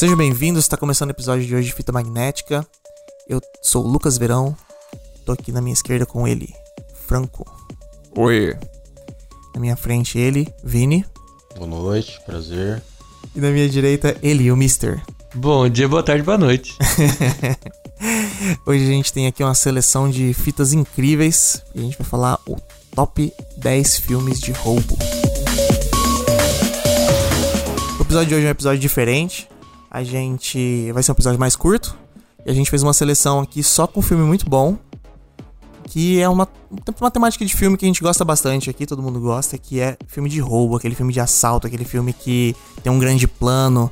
Sejam bem-vindos, está começando o episódio de hoje de Fita Magnética. Eu sou o Lucas Verão, tô aqui na minha esquerda com ele, Franco. Oi. Na minha frente, ele, Vini. Boa noite, prazer. E na minha direita, ele, o Mister. Bom dia, boa tarde, boa noite. Hoje a gente tem aqui uma seleção de fitas incríveis e a gente vai falar o top 10 filmes de roubo. O episódio de hoje é um episódio diferente. A gente vai ser um episódio mais curto e a gente fez uma seleção aqui só com um filme muito bom, que é uma, uma temática de filme que a gente gosta bastante aqui, todo mundo gosta, que é filme de roubo, aquele filme de assalto, aquele filme que tem um grande plano,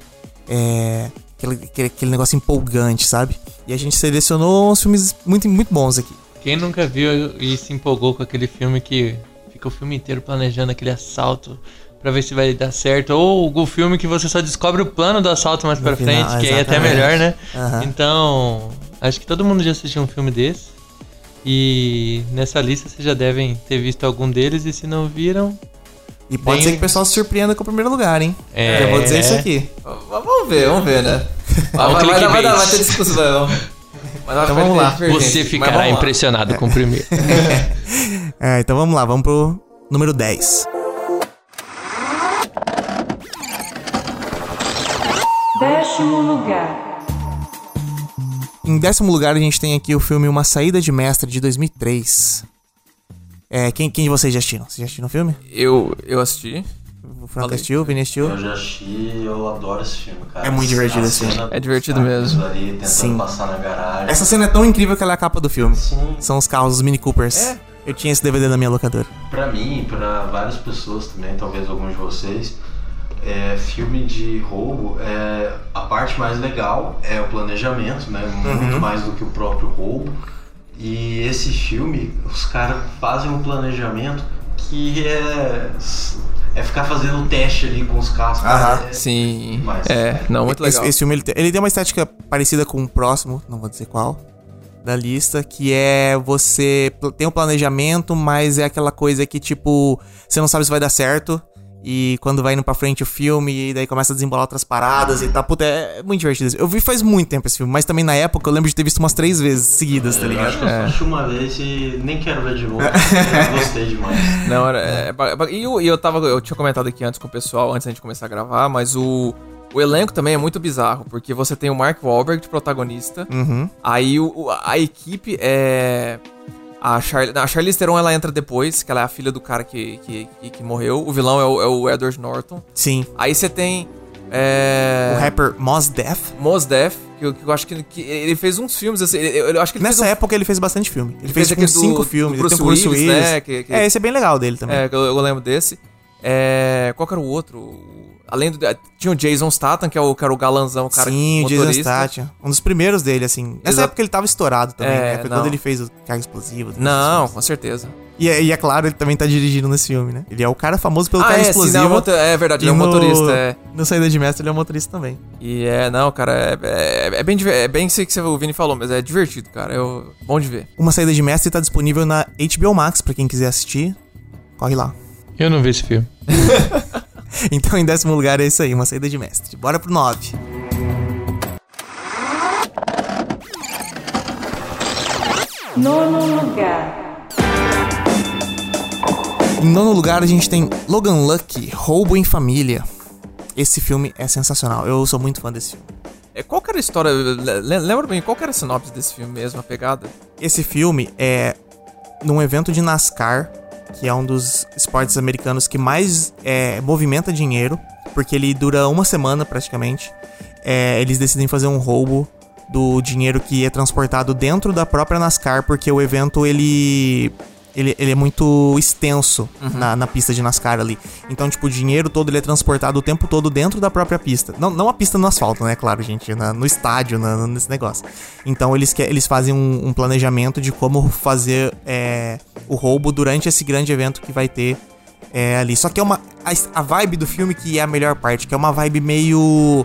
é, aquele, aquele, aquele negócio empolgante, sabe? E a gente selecionou uns filmes muito, muito bons aqui. Quem nunca viu e se empolgou com aquele filme que fica o filme inteiro planejando aquele assalto pra ver se vai dar certo, ou o filme que você só descobre o plano do assalto mais No pra final, frente, que aí é até melhor, né? Aham. Então, acho que todo mundo já assistiu um filme desse. E nessa lista vocês já devem ter visto algum deles, e se não viram, E pode Bem- ser que o pessoal se surpreenda com o primeiro lugar, hein? É. Eu vou dizer isso aqui. Vamos ver, vamos ver, né? Vai, vai, vai, dar- vai, vai ter discussão. Mas acho Então vamos lá. você ficará impressionado com o primeiro. É, então vamos lá, vamos pro número 10. Décimo lugar. Em décimo lugar, a gente tem aqui o filme Uma Saída de Mestre de 2003. É, quem, quem de vocês já assistiram? Vocês já assistiram o filme? Eu, eu assisti. O Franco Falei. assistiu, o Vini assistiu? Eu já assisti eu adoro esse filme, cara. É muito divertido A esse filme. É divertido dos mesmo. Ali, tentando Sim. passar na garagem. Essa cena é tão incrível que ela é a capa do filme. Sim, São os carros, os Mini Coopers. É. Eu tinha esse DVD na minha locadora. pra mim, pra várias pessoas também, talvez alguns de vocês, é, filme de roubo, é, a parte mais legal é o planejamento, né? Muito mais do que o próprio roubo. E esse filme, os caras fazem um planejamento que é, é ficar fazendo teste ali com os carros. cara. É- Sim. Demais. É, não, muito Esse, legal. esse filme ele tem, ele tem uma estética parecida com o próximo, não vou dizer qual, da lista, que é você tem um planejamento, mas é aquela coisa que, tipo, você não sabe se vai dar certo. E quando vai indo pra frente o filme, e daí começa a desembolar outras paradas e tal. Puta, é muito divertido. Eu vi faz muito tempo esse filme, mas também na época eu lembro de ter visto umas três vezes seguidas, tá Eu ligado? acho que eu só assisti uma vez e nem quero ver de novo. eu gostei demais. Não, era, é, ba- e eu, eu tava. Eu tinha comentado aqui antes com o pessoal, antes da gente começar a gravar, mas o. O elenco também é muito bizarro, porque você tem o Mark Wahlberg de protagonista, Uhum. aí o- a equipe é. A, Char, a Charlize Theron ela entra depois, que ela é a filha do cara que, que, que, que morreu. O vilão é o, é o Edward Norton. Sim. Aí você tem. É, O rapper Mos Def. Mos Def, que eu, que eu acho que, que ele fez uns filmes, assim, eu, eu acho que ele Nessa fez época ele fez bastante filme. Ele, fez, fez tipo, do- cinco do filmes. Bruce ele tem o Bruce Willis, Willis. né, que- que- É, esse é bem legal dele também. É, eu, eu lembro desse. É, qual que era o outro? Além do. Tinha o Jason Statham, que é o, que era o galanzão, o cara Sim, o Jason motorista. Statham. Um dos primeiros dele, assim. Nessa Exato. época ele tava estourado também, É, né? Foi não. quando ele fez o carro explosivo. Não, filmes. com certeza. E, é- e é claro, ele também tá dirigindo nesse filme, né? Ele é o cara famoso pelo Ah, carro é, sim, explosivo. não, moto- é verdade, ele é um no- motorista. É. No Saída de Mestre ele é um motorista também. E é, não, cara, é, é, é bem, é bem isso que você- o Vini falou, mas é divertido, cara. Eu, bom de ver. Uma Saída de Mestre tá disponível na HBO Max, pra quem quiser assistir. Corre lá. Eu não vi esse filme. Então, em décimo lugar é isso aí, Uma Saída de Mestre. Bora pro 9. Nono lugar. Em nono lugar, a gente tem Logan Lucky, Roubo em Família. Esse filme é sensacional. Eu sou muito fã desse filme. É, qual que era a história? le- le- Lembra bem, qual que era a sinopse desse filme mesmo, a pegada? Esse filme é num evento de NASCAR, que é um dos esportes americanos que mais é, movimenta dinheiro, porque ele dura uma semana praticamente. É, eles decidem fazer um roubo do dinheiro que é transportado dentro da própria NASCAR, porque o evento ele ele, ele é muito extenso na, na pista de NASCAR ali. Então, tipo, o dinheiro todo ele é transportado o tempo todo dentro da própria pista. Não, não a pista no asfalto, né? Claro, gente, na- no estádio, na- nesse negócio. Então, eles, que, eles fazem um, um planejamento de como fazer é, o roubo durante esse grande evento que vai ter é, ali. Só que é uma. A, a vibe do filme que é a melhor parte, que é uma vibe meio.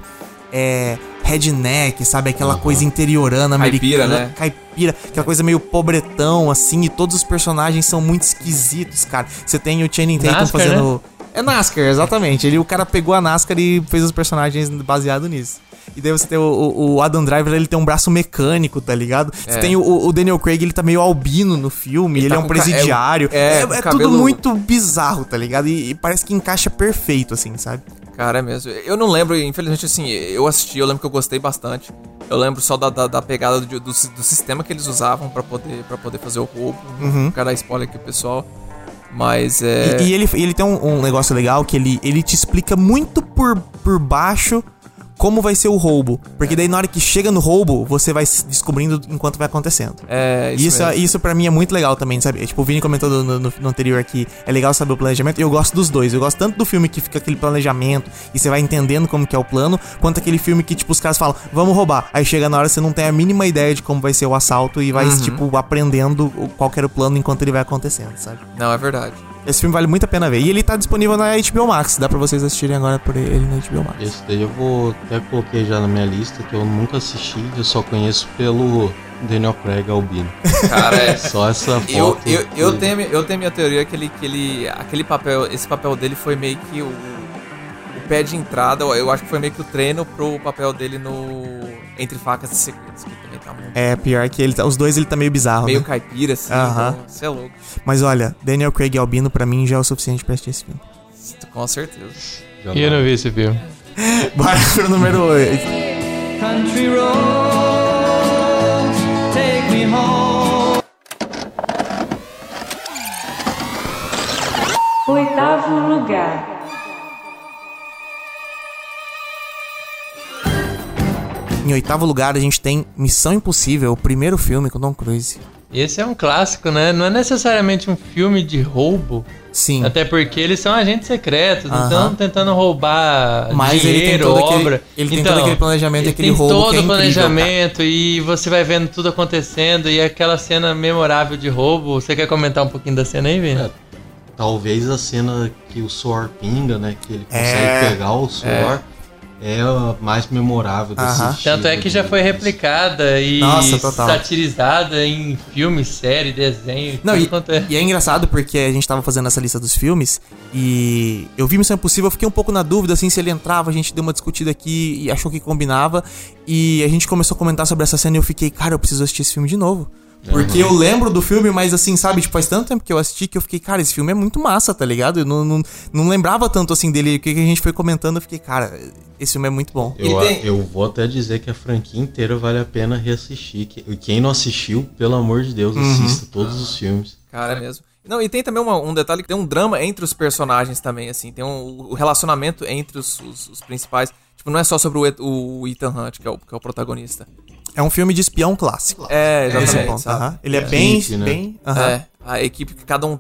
É, redneck, sabe? Aquela coisa interiorana Caipira, americana. né? Caipira, aquela coisa meio pobretão, assim, e todos os personagens são muito esquisitos, cara. Você tem o Channing Tatum NASCAR, fazendo. É NASCAR, exatamente. Ele, o cara pegou a NASCAR e fez os personagens baseado nisso. E daí você tem o, o- o Adam Driver, ele tem um braço mecânico, tá ligado? Você É. tem o, o Daniel Craig, ele tá meio albino no filme, ele, Ele tá é um é, presidiário. é, É, é cabelo- tudo muito bizarro, tá ligado? E, e parece que encaixa perfeito, assim, sabe? Cara, é mesmo. Eu não lembro, infelizmente, assim, eu assisti, eu lembro que eu gostei bastante. Eu lembro só da, da, da pegada do, do, do sistema que eles usavam pra poder, pra poder fazer o roubo. Não quero dar spoiler aqui, pessoal. Mas é. E, e ele, ele tem um, um negócio legal que ele, ele te explica muito por, por baixo como vai ser o roubo. Porque daí na hora que chega no roubo, você vai se descobrindo enquanto vai acontecendo. É, Isso, mesmo. isso pra mim é muito legal também, sabe? É, Tipo, o Vini comentou no, no- no anterior aqui, é legal saber o planejamento, e eu gosto dos dois. Eu gosto tanto do filme que fica aquele planejamento e você vai entendendo como que é o plano, quanto aquele filme que, tipo, os caras falam, vamos roubar. Aí chega na hora você não tem a mínima ideia de como vai ser o assalto e vai, tipo, aprendendo qual era o plano enquanto ele vai acontecendo, sabe? Não, é verdade. Esse filme vale muito a pena ver. E ele tá disponível na HBO Max. Dá pra vocês assistirem agora por ele na HBO Max. Esse daí eu vou até coloquei já na minha lista, que eu nunca assisti, eu só conheço pelo Daniel Craig Albino. Cara, é. Só essa foto. Eu, eu, eu, tenho, eu tenho minha teoria que ele, que ele. Aquele papel. Esse papel dele foi meio que o. O pé de entrada. Eu acho que foi meio que o treino pro papel dele no. Entre facas e segredos. Tá muito. É, pior que ele tá, os dois ele tá meio bizarro. meio né? caipira, assim. Aham. Você é louco. Mas olha, Daniel Craig e Albino pra mim já é o suficiente pra assistir esse filme. Com certeza. já E eu não vi esse filme. Bora pro número 8. Country roads, take me home. Oitavo lugar. Em oitavo lugar, a gente tem Missão Impossível, o primeiro filme com Tom Cruise. Esse é um clássico, né? Não é necessariamente um filme de roubo. Sim. Até porque eles são agentes secretos, não Aham. estão tentando roubar Mas ele tem dinheiro, todo aquele- obra. ele tem então, todo aquele planejamento e ele aquele tem roubo todo é o incrível, planejamento e você vai vendo tudo acontecendo e aquela cena memorável de roubo. Você quer comentar um pouquinho da cena aí, Vini? É. Talvez a cena que o suor pinga, né? Que ele consegue É. pegar o suor. É, a mais memorável desse Aham. estilo Tanto é que já foi replicada e Nossa, satirizada em filme, série, desenho. Não, e, é. e é engraçado porque a gente tava fazendo essa lista dos filmes e eu vi Missão Impossível, eu fiquei um pouco na dúvida assim se ele entrava, a gente deu uma discutida aqui e achou que combinava e a gente começou a comentar sobre essa cena e eu fiquei, cara, eu preciso assistir esse filme de novo. Porque eu lembro do filme, mas assim, sabe, tipo, faz tanto tempo que eu assisti que eu fiquei, cara, esse filme é muito massa, tá ligado? Eu não, não, não lembrava tanto assim dele. O que a gente foi comentando, eu fiquei, cara, esse filme é muito bom. Eu, tem- eu vou até dizer que a franquia inteira vale a pena reassistir. Que- Quem não assistiu, pelo amor de Deus, Uhum. assista todos os filmes. Cara, é mesmo. Não, e tem também uma- um detalhe que tem um drama entre os personagens também, assim. Tem um, o relacionamento entre os, os- os principais. Tipo, não é só sobre o, o Ethan Hunt, que é o, que é o protagonista. É um filme de espião clássico. É, Nesse exatamente. ponto, sabe? aham. Ele é, bem, Equipe, né? bem. É, a equipe que cada um.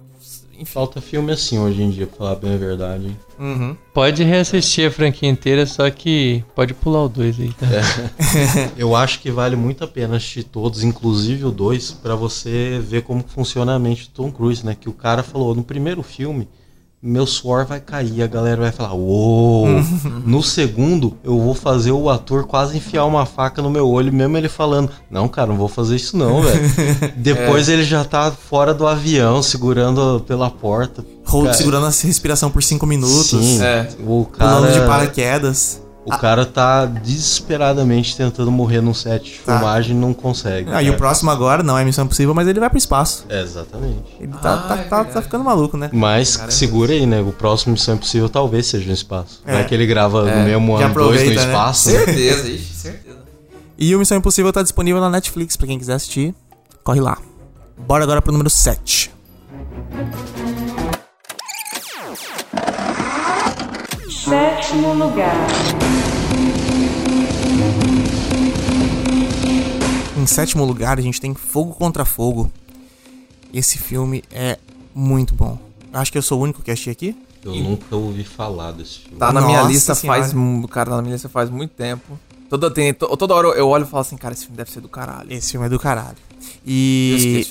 Enfim. Falta filme assim hoje em dia, pra falar bem a verdade. Uhum. Pode reassistir a franquia inteira, só que pode pular o 2 aí, tá? Eu acho que vale muito a pena assistir todos, inclusive o 2, pra você ver como funciona a mente do Tom Cruise, né? Que o cara falou no primeiro filme, meu suor vai cair, a galera vai falar, uou! no segundo, eu vou fazer o ator quase enfiar uma faca no meu olho, mesmo ele falando, não, cara, não vou fazer isso não, velho. Depois ele já tá fora do avião, segurando pela porta. Hold, Cara, segurando a respiração por 5 minutos. Sim, É. o Pulando de cara... paraquedas. O cara tá desesperadamente tentando morrer num set de Tá. filmagem e não consegue. Ah, e o próximo agora não é Missão Impossível, mas ele vai pro espaço. É, exatamente. Ele tá, Ah, tá, é tá, tá ficando maluco, né? Mas segura aí, né? O próximo Missão Impossível talvez seja no espaço. É. Vai que ele grava É, no mesmo já ano dois no né? espaço. né? Certeza, ixi, certeza. E o Missão Impossível tá disponível na Netflix, pra quem quiser assistir. Corre lá. Bora agora pro número 7. Sétimo lugar. Em sétimo lugar, a gente tem Fogo Contra Fogo. Esse filme é muito bom. Acho que eu sou o único que assisti aqui. Eu nunca ouvi falar desse filme. Tá na minha Nossa lista senhora. faz. Cara, tá na minha lista faz muito tempo. Toda, tem, to- toda hora eu olho e falo assim, cara, esse filme deve ser do caralho. Esse filme é do caralho. E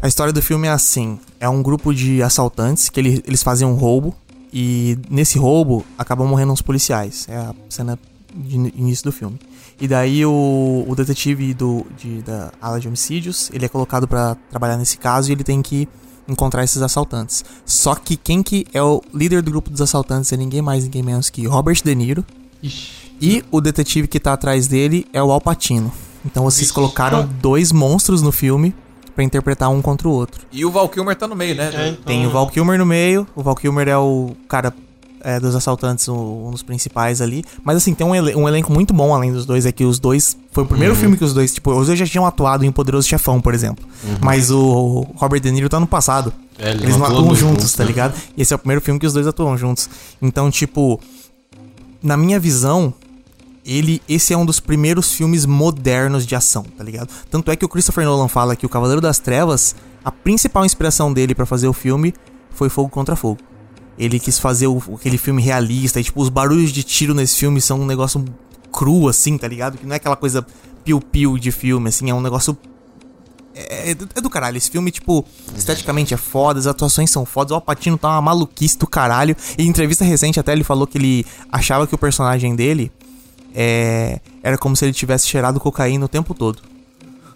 a história do filme é assim: é um grupo de assaltantes que ele- eles fazem um roubo. E nesse roubo acabam morrendo uns policiais. É a cena de in- início do filme. E daí o, o detetive do, de- da ala de homicídios, ele é colocado pra trabalhar nesse caso e ele tem que encontrar esses assaltantes. Só que quem que é o líder do grupo dos assaltantes é ninguém mais, ninguém menos que Robert De Niro. Ixi. E o detetive que tá atrás dele é o Alpatino. Então vocês colocaram dois monstros no filme pra interpretar um contra o outro. E o Val Kilmer tá no meio, né? É, então, Tem o Val Kilmer no meio. O Val Kilmer é o cara é, dos assaltantes, o- um dos principais ali. Mas assim, tem um, elen- um elenco muito bom além dos dois. É que os dois. Foi o primeiro filme que os dois. Tipo, os dois já tinham atuado em O Poderoso Chefão, por exemplo. Mas o Robert De Niro tá no passado. É, eles Eles não atuam juntos, juntos, tá né? ligado? E esse é o primeiro filme que os dois atuam juntos. Então, tipo. Na minha visão. Ele, esse é um dos primeiros filmes modernos de ação, tá ligado? Tanto é que o Christopher Nolan fala que o Cavaleiro das Trevas, a principal inspiração dele pra fazer o filme foi Fogo contra Fogo. Ele quis fazer o- aquele filme realista, e tipo, os barulhos de tiro nesse filme são um negócio cru, assim, tá ligado? Que não é aquela coisa piu-piu de filme, assim, é um negócio. É, é do- é do caralho. Esse filme, tipo, esteticamente é foda, as atuações são fodas, o Alpatino tá uma maluquice do caralho. E em entrevista recente até ele falou que ele achava que o personagem dele é, era como se ele tivesse cheirado cocaína o tempo todo.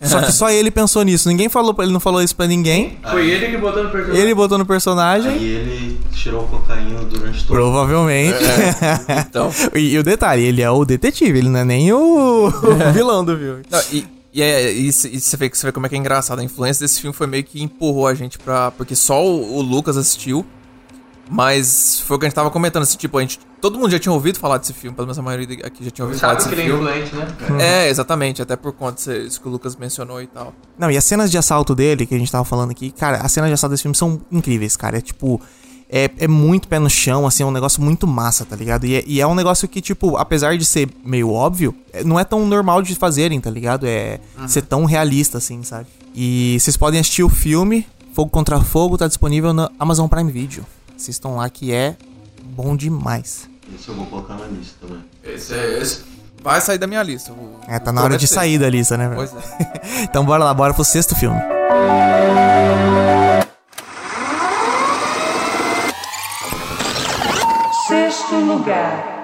Só que só ele pensou nisso. Ninguém falou, pra- ele não falou isso pra ninguém. Foi ele que botou no personagem. Ele botou no personagem. Aí ele tirou cocaína durante todo Provavelmente. Então. e, e o detalhe, ele é o detetive, ele não é nem o vilão do filme. Não, e, e, é, e, e você, vê, você vê como é que é engraçado. A influência desse filme foi meio que empurrou a gente pra. Porque só o, o Lucas assistiu. Mas foi o que a gente tava comentando, assim, tipo, a gente. Todo mundo já tinha ouvido falar desse filme, pelo menos a maioria aqui já tinha ouvido falar Sabe desse que ele é filme. influente, né? É, exatamente, até por conta disso que o Lucas mencionou e tal. Não, e as cenas de assalto dele, que a gente tava falando aqui, cara, as cenas de assalto desse filme são incríveis, cara. É tipo. É, é muito pé no chão, assim, é um negócio muito massa, tá ligado? E é, e é um negócio que, tipo, apesar de ser meio óbvio, é- não é tão normal de fazerem, tá ligado? É ser tão realista, assim, sabe? E vocês podem assistir o filme Fogo contra Fogo, tá disponível na Amazon Prime Video. Assistam lá que é bom demais. Isso eu vou colocar na lista também. Esse é esse. Vai sair da minha lista. o- É, tá na hora de sair da lista, né, velho? Pois é. Então bora lá, bora pro sexto filme. Sexto lugar.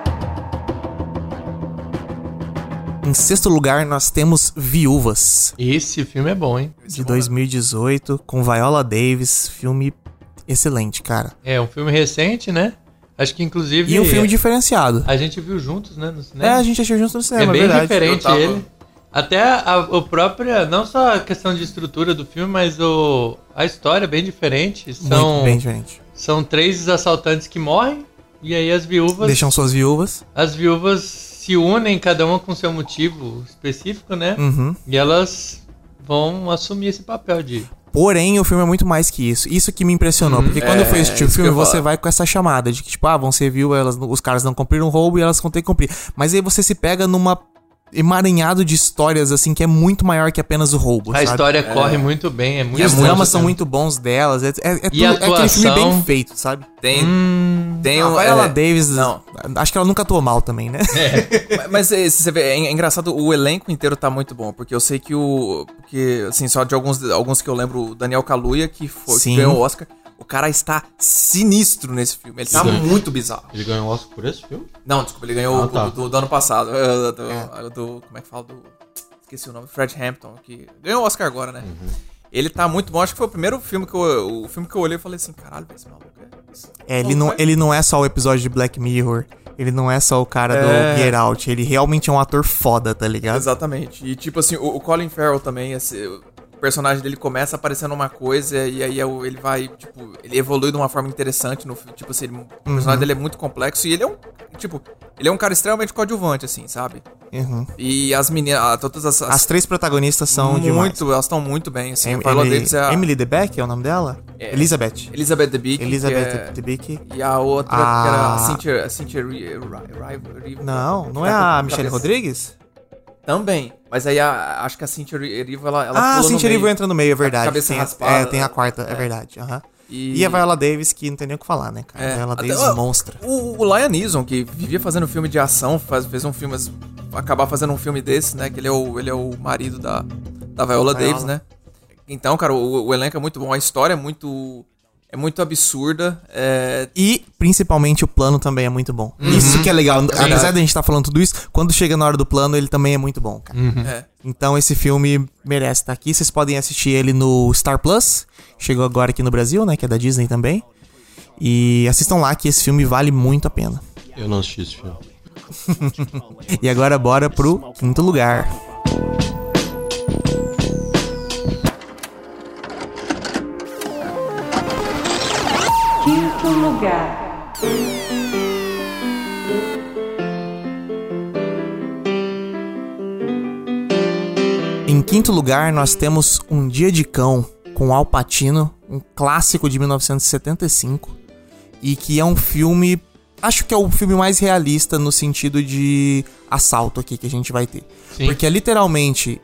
Em sexto lugar, nós temos Viúvas. Esse filme é bom, hein? de 2018, com Viola Davis, filme excelente, cara. É um filme recente, né? Acho que inclusive. E um filme diferenciado. A gente viu juntos, né? No É, cinema. a gente assistiu junto no É cinema, é, bem verdade. diferente tava- ele. Até a, o própria, não só a questão de estrutura do filme, mas o, a história é bem diferente. São, Muito bem diferente. são três assaltantes que morrem e aí as viúvas, Deixam suas viúvas. as viúvas se unem cada uma com seu motivo específico, né? Uhum. E elas vão assumir esse papel de Porém, o filme é muito mais que isso. Isso que me impressionou. Porque quando eu fui assistir o filme, você vai com essa chamada de que, tipo, ah, vão ser viu, elas, os caras não cumpriram o roubo e elas vão ter que cumprir. Mas aí você se pega numa emaranhado de histórias, assim, que é muito maior que apenas o roubo. A sabe? história corre muito bem, é muito E os dramas são muito bons delas. É, é, é, tudo- E a é aquele filme bem atuação? feito, sabe? Tem. Hum, tem A um. Viola é, Davis, Não. acho que ela nunca atuou mal também, né? Mas é, se você vê, é, é engraçado, o elenco inteiro tá muito bom, porque eu sei que o. Porque, assim, só de alguns, alguns que eu lembro, o Daniel Kaluuya, que, foi, que ganhou o Oscar, o cara está sinistro nesse filme. Ele tá Sim. muito bizarro. Ele ganhou um Oscar por esse filme? Não, desculpa, ele ganhou Ah, o tá. do, do ano passado. eh, Do, do- Como é que fala? Do. Esqueci o nome. Fred Hampton, que ganhou o Oscar agora, né? Ele tá muito bom. Acho que foi o primeiro filme que eu, o filme que eu olhei e falei assim: caralho, esse maluco é. É, ele, não, vai- ele não é só o episódio de Black Mirror. Ele não é só o cara É. do Get Out. Ele realmente é um ator foda, tá ligado? Exatamente. E tipo assim, o, o Colin Farrell também, esse, o personagem dele começa aparecendo uma coisa e aí é ele vai, tipo, ele evolui de uma forma interessante no tipo assim, ele- o personagem dele é muito complexo e ele é um, tipo, ele é um cara extremamente coadjuvante assim, sabe? Uhum. E as meninas, ah, todas as, As três protagonistas são muito, demais. elas estão muito bem, assim. Em- Emily, é a Emily DeBeck é o nome dela? É. Elizabeth. Elizabeth Debicki, Elizabeth que é- DeBeck. e a outra que A- era a Cynthia, a Cynthia Não, não Tá é com a Michelle. Rodrigues? Também. Mas aí a- acho que a Cynthia Ri- Erivo, ela, ela ah, a meio. Erivo entra no meio, é verdade. cabeça tem, a- raspada, é, tem a quarta, é, é. verdade. aham. E, E a Viola Davis, que não tem nem o que falar, né, cara? É. A Viola Até- Davis ó, monstra. O, o Liam Neeson, que vivia fazendo filme de ação, faz, fez um filme, acabar fazendo um filme desse, né? Que ele é o, ele é o marido da, da Viola, Viola. Davis, né? Então, cara, o, o elenco é muito bom, a história é muito. É muito absurda. É, E, principalmente, o plano também é muito bom. Isso que é legal. Apesar da gente estar falando tudo isso, quando chega na hora do plano, ele também é muito bom, cara. é. Então esse filme merece estar aqui. Vocês podem assistir ele no Star Plus. Chegou agora aqui no Brasil, né? Que é da Disney também. E assistam lá que esse filme vale muito a pena. Eu não assisti esse filme. E agora bora pro quinto lugar. Lugar. Em quinto lugar, nós temos Um Dia de Cão com Al Pacino, um clássico de 1975 e que é um filme, acho que é o filme mais realista no sentido de assalto aqui que a gente vai ter. Sim. Porque é literalmente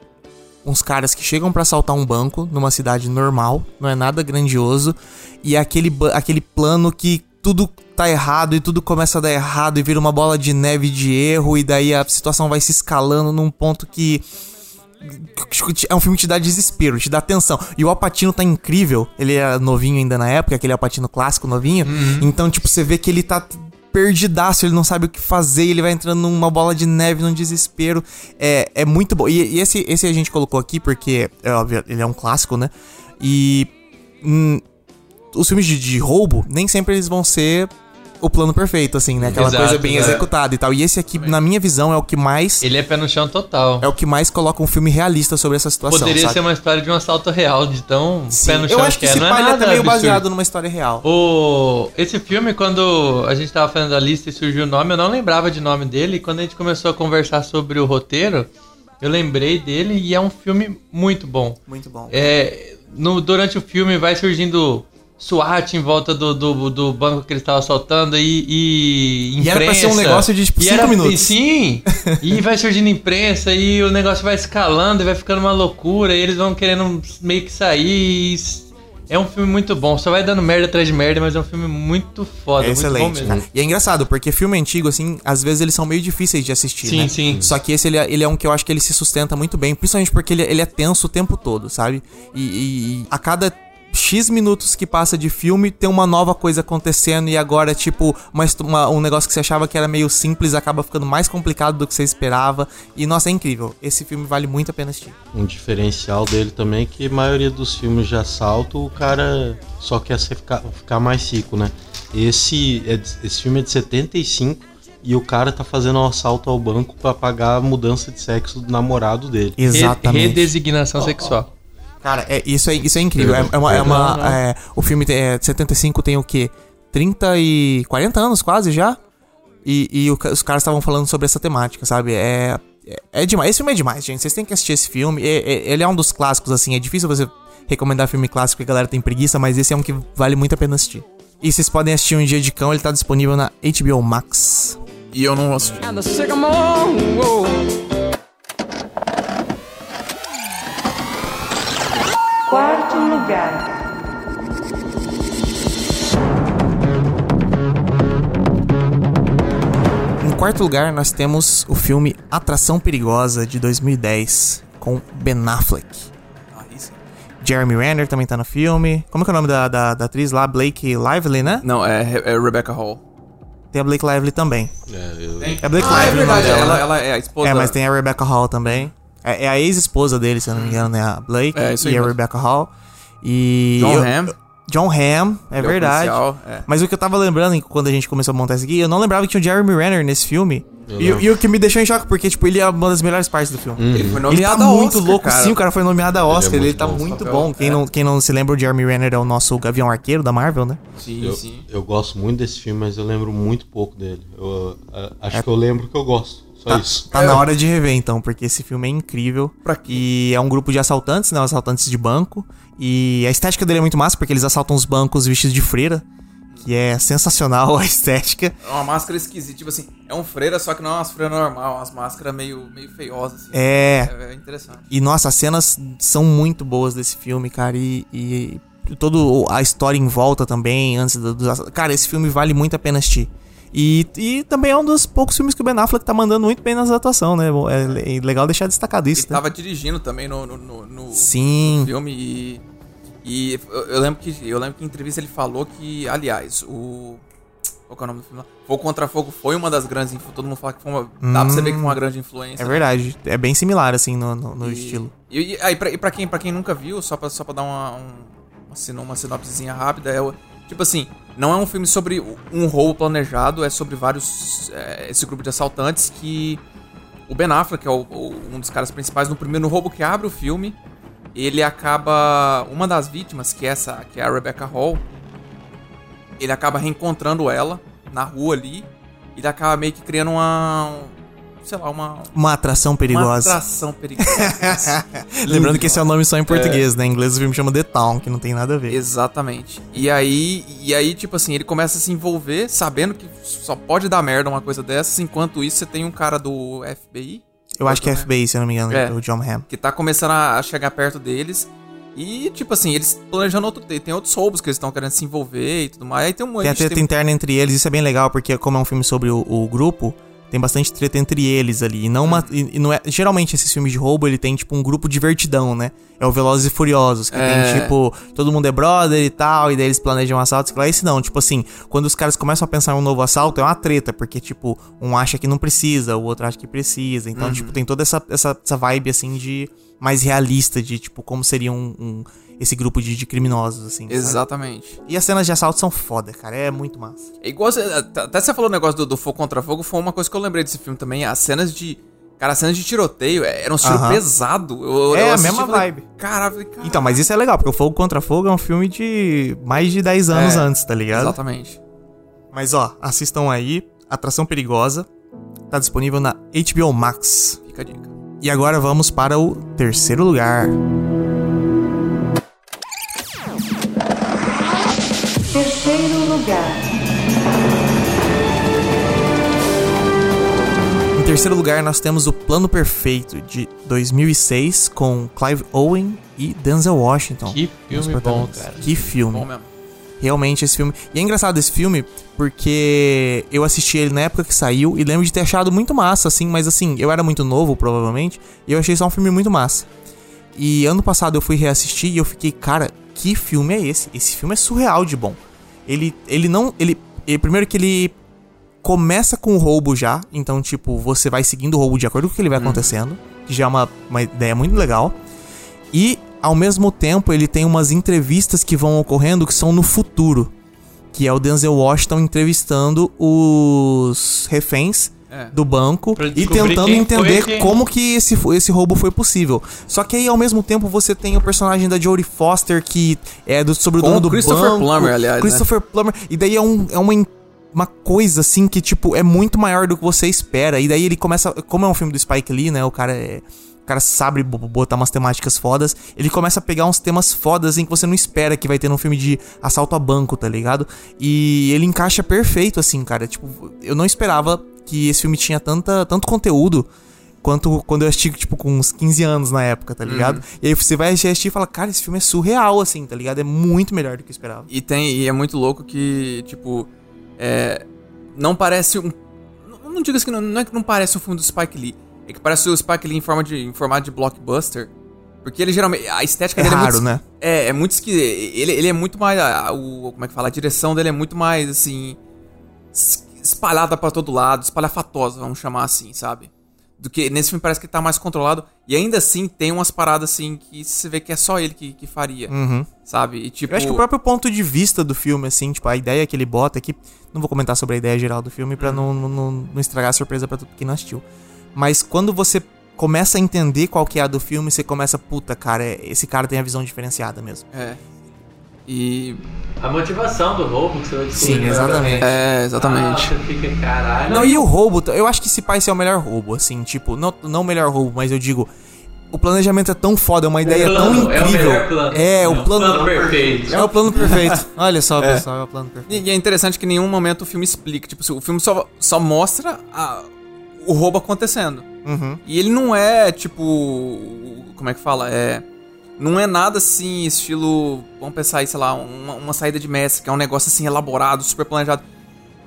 uns caras que chegam pra assaltar um banco numa cidade normal, não é nada grandioso, e é aquele, aquele plano que tudo tá errado e tudo começa a dar errado e vira uma bola de neve de erro, e daí a situação vai se escalando num ponto que. É um filme que te dá desespero, te dá tensão. E o Alpatino tá incrível. Ele era novinho ainda na época, aquele Alpatino clássico novinho. Então, tipo, você vê que ele tá perdidaço, ele não sabe o que fazer, ele vai entrando numa bola de neve, num desespero. É, é muito bom. E, e esse, esse a gente colocou aqui porque, é óbvio, ele é um clássico, né? E. hum, os filmes de, de roubo, nem sempre eles vão ser o plano perfeito, assim, né? Aquela Exato, coisa bem é. executada e tal. E esse aqui, na minha visão, é o que mais. Ele é pé no chão total. É o que mais coloca um filme realista sobre essa situação. Poderia sabe? ser uma história de um assalto real, de tão Sim, pé no chão eu acho que é. esse Não é ele é nada até meio absurdo. baseado numa história real. O... Esse filme, quando a gente tava fazendo a lista e surgiu o nome, eu não lembrava de nome dele. E quando a gente começou a conversar sobre o roteiro, eu lembrei dele e é um filme muito bom. Muito bom. É, no, durante o filme vai surgindo SWAT em volta do, do, do banco que ele estava assaltando e, e E era pra ser um imprensa. negócio de, tipo, E cinco era- minutos. e Sim! e vai surgindo imprensa e o negócio vai escalando e vai ficando uma loucura e eles vão querendo meio que sair. e É um filme muito bom. Só vai dando merda atrás de merda, mas é um filme muito foda. É muito bom excelente, cara. E é engraçado, porque filme antigo, assim, às vezes eles são meio difíceis de assistir, Sim, né? sim. Só que esse, ele é, ele é um que eu acho que ele se sustenta muito bem, principalmente porque ele, ele é tenso o tempo todo, sabe? E, e- e a cada X minutos que passa de filme, tem uma nova coisa acontecendo e agora, tipo, uma, uma- um negócio que você achava que era meio simples acaba ficando mais complicado do que você esperava. E, nossa, é incrível. Esse filme vale muito a pena assistir. Um diferencial dele também é que a maioria dos filmes de assalto o cara só quer ser ficar, ficar mais rico, né? Esse, é de- esse filme é de 75 e o cara tá fazendo um assalto ao banco pra pagar a mudança de sexo do namorado dele. Exatamente. Redesignação sexual. Cara, é, isso, é, isso é incrível. É, é uma. é uma- não. é, o filme tem- é, de 75 tem o quê? 30 e. 40 anos quase já? E, e o os caras estavam falando sobre essa temática, sabe? É, é, é demais. Esse filme é demais, gente. Vocês têm que assistir esse filme. É- é- ele é um dos clássicos, assim. É difícil você recomendar filme clássico porque a galera tem preguiça, mas esse é um que vale muito a pena assistir. E vocês podem assistir Um Dia de Cão, ele tá disponível na HBO Max. E eu não assisti. And the sycamore, whoa. Quarto lugar. Em quarto lugar, nós temos o filme Atração Perigosa, de 2010, com Ben Affleck. Sim. Jeremy Renner também tá no filme. Como é que é o nome da, da, da atriz lá? Blake Lively, né? Não, é, é Rebecca Hall. Tem a Blake Lively também. É, eu- É Blake Ah, é Lively nome verdade. Ela, ela é a esposa. É, mas tem a Rebecca Hall também. É, é a ex-esposa dele, se eu não me engano, né? A Blake É, isso aí e a mesmo. Rebecca Hall. E. John eu- Hamm. John Hamm, é verdade. policial, é. Mas o que eu tava lembrando em- quando a gente começou a montar isso aqui, eu não lembrava que tinha o Jeremy Renner nesse filme. E, e o que me deixou em choque, porque, tipo, ele é uma das melhores partes do filme. Ele foi Ele tá nomeado muito Oscar, louco, cara. sim, o cara foi nomeado a Oscar, ele, muito tá bom. muito bom. Quem, é. não, quem não se lembra, o Jeremy Renner é o nosso Gavião Arqueiro da Marvel, né? Sim, eu, sim. eu gosto muito desse filme, mas eu lembro muito pouco dele. Eu, acho que eu lembro que eu gosto. Só Tá, isso. tá na hora de rever, então, porque esse filme é incrível. Pra quê? E é um grupo de assaltantes, né? Assaltantes de banco. E a estética dele é muito massa, porque eles assaltam os bancos vestidos de freira. Que é sensacional a estética. É uma máscara esquisita. Tipo assim, é um freira, só que não é umas freiras normal, umas máscaras meio, meio feiosas. Assim. É. É, é interessante. E nossa, as cenas são muito boas desse filme, cara. E, e toda a história em volta também, antes do- dos. ass- Cara, esse filme vale muito a pena assistir. E, e também é um dos poucos filmes que o Ben Affleck tá mandando muito bem nas atuações, né? É é legal deixar destacado isso, Ele né? tava dirigindo também no, no, no, no Sim. filme e. E eu, lembro que eu lembro que em entrevista ele falou que, aliás, o. Qual é o nome do filme? Fogo contra Fogo foi uma das grandes. Todo mundo fala que foi uma. Dá pra você ver que foi uma grande influência. É verdade. É bem similar, assim, no, no, no E- estilo. E, e, aí, pra, e pra, quem, pra quem nunca viu, só pra, só pra dar uma, um- uma, uma sinopsezinha rápida, é o, Tipo assim, não é um filme sobre um roubo planejado, é sobre vários. é, esse grupo de assaltantes que. O Ben Affleck, que é o- o- um dos caras principais, no primeiro roubo que abre o filme, ele acaba. Uma das vítimas, que é essa, que é a Rebecca Hall, ele acaba reencontrando ela na rua ali. E ele acaba meio que criando uma. Sei lá, uma. Uma atração Uma perigosa. atração perigosa. Lembrando que esse é o nome só em português, né? Em inglês o filme chama The Town, que não tem nada a ver. Exatamente. E aí, e aí, tipo assim, ele começa a se envolver, sabendo que só pode dar merda uma coisa dessas, enquanto isso você tem um cara do FBI Eu acho que é FBI, se eu não me engano, É. o John Hamm. que tá começando a chegar perto deles. E, tipo assim, eles planejando outro. Tem outros roubos que eles estão querendo se envolver e tudo mais. Aí tem um Tem a treta interna entre eles, isso é bem legal, porque como é um filme sobre o, o grupo, tem bastante treta entre eles ali. E não uma. E, não é, geralmente esses filmes de roubo, ele tem, tipo, um grupo divertidão, né? É o Velozes e Furiosos, que É. tem, tipo, todo mundo é brother e tal, e daí eles planejam um assalto, sei lá. Esse não, tipo assim, quando os caras começam a pensar em um novo assalto, é uma treta, porque, tipo, um acha que não precisa, o outro acha que precisa. Então, tipo, tem toda essa, essa, essa vibe, assim, de. Mais realista, de, tipo, como seria um. um- esse grupo de, de criminosos, assim. sabe? Exatamente. E as cenas de assalto são foda, cara. É muito massa. É igual. você- Até você falou o negócio do, do fogo contra fogo, foi uma coisa que eu lembrei desse filme também. As cenas de. Cara, as cenas de tiroteio é, era um tiro Aham. pesado. Eu, É, eu a assisti mesma falei, vibe. Caralho, cara. Então, mas isso é legal, porque o Fogo Contra Fogo é um filme de mais de 10 anos É, antes, tá ligado? Exatamente. Mas ó, assistam aí. Atração Perigosa. Tá disponível na HBO Max. Fica a dica. E agora vamos para o terceiro lugar. Terceiro lugar. Em terceiro lugar, nós temos o Plano Perfeito de 2006 com Clive Owen e Denzel Washington. Que filme bom, cara. Que filme. Bom mesmo. Realmente esse filme. E é engraçado esse filme porque eu assisti ele na época que saiu e lembro de ter achado muito massa, assim, mas assim, eu era muito novo, provavelmente, e eu achei só um filme muito massa. E ano passado eu fui reassistir e eu fiquei, cara, que filme é esse? Esse filme é surreal de bom. Ele, ele não. Ele, ele- primeiro que ele começa com o roubo já, então, tipo, você vai seguindo o roubo de acordo com o que ele vai acontecendo, que já é uma, uma ideia muito legal. E, ao mesmo tempo, ele tem umas entrevistas que vão ocorrendo que são no futuro. Que é o Denzel Washington entrevistando os reféns É. do banco e tentando quem entender foi que- como que esse, esse roubo foi possível. Só que aí, ao mesmo tempo, você tem o personagem da Jodie Foster, que é do, sobre o Com dono o do Christopher banco. Plummer, aliás, né? Christopher Plummer. E daí é, um, é uma, uma coisa, assim, que, tipo, é muito maior do que você espera. E daí ele começa... Como é um filme do Spike Lee, né? O cara é... O cara sabe bo- botar umas temáticas fodas. Ele começa a pegar uns temas fodas assim que você não espera que vai ter num filme de assalto a banco, tá ligado? E ele encaixa perfeito, assim, cara. Tipo, eu não esperava que esse filme tinha tanta, tanto conteúdo quanto quando eu assisti, tipo, com uns 15 anos na época, tá ligado? E aí você vai assistir e fala, cara, esse filme é surreal, assim, tá ligado? É muito melhor do que eu esperava. E tem e é muito louco que, tipo, é, não parece um. Não, não diga assim, não, não é que não parece um filme do Spike Lee. É que parece o Spike Lee em, forma de, em formato de blockbuster. Porque ele geralmente. A estética É dele é raro, muito. né? É, é muito esqui... ele, ele é muito mais. a- O, como é que fala? A direção dele é muito mais, assim. es- Espalhada pra todo lado, espalhafatosa, vamos chamar assim, sabe? Do que nesse filme parece que tá mais controlado. E ainda assim tem umas paradas assim que você vê que é só ele que, que faria. Sabe? E tipo. Eu acho que o próprio ponto de vista do filme, assim, tipo, a ideia que ele bota aqui. Não vou comentar sobre a ideia geral do filme pra não, não, não, não estragar a surpresa pra todo quem não assistiu. Mas quando você começa a entender qual que é a do filme, você começa, puta, cara, é- esse cara tem a visão diferenciada mesmo. É. E. A motivação do roubo que você vai descobrir. Sim, exatamente. É, exatamente. Ah, fica, caralho. Não, e o roubo, eu acho que esse pai é o melhor roubo, assim, tipo, não, não o melhor roubo, mas eu digo, o planejamento é tão foda, é uma ideia plano, tão é o incrível. melhor plano. É, o plano, plano perfeito. É o plano perfeito. Olha só, pessoal, é o plano perfeito. E, e é interessante que em nenhum momento o filme explica. Tipo, o filme só, só mostra a- o roubo acontecendo. Uhum. E ele não é, tipo. Como é que fala? É. Não é nada assim, estilo. Vamos pensar aí, sei lá, uma, uma saída de mestre, que é um negócio assim elaborado, super planejado.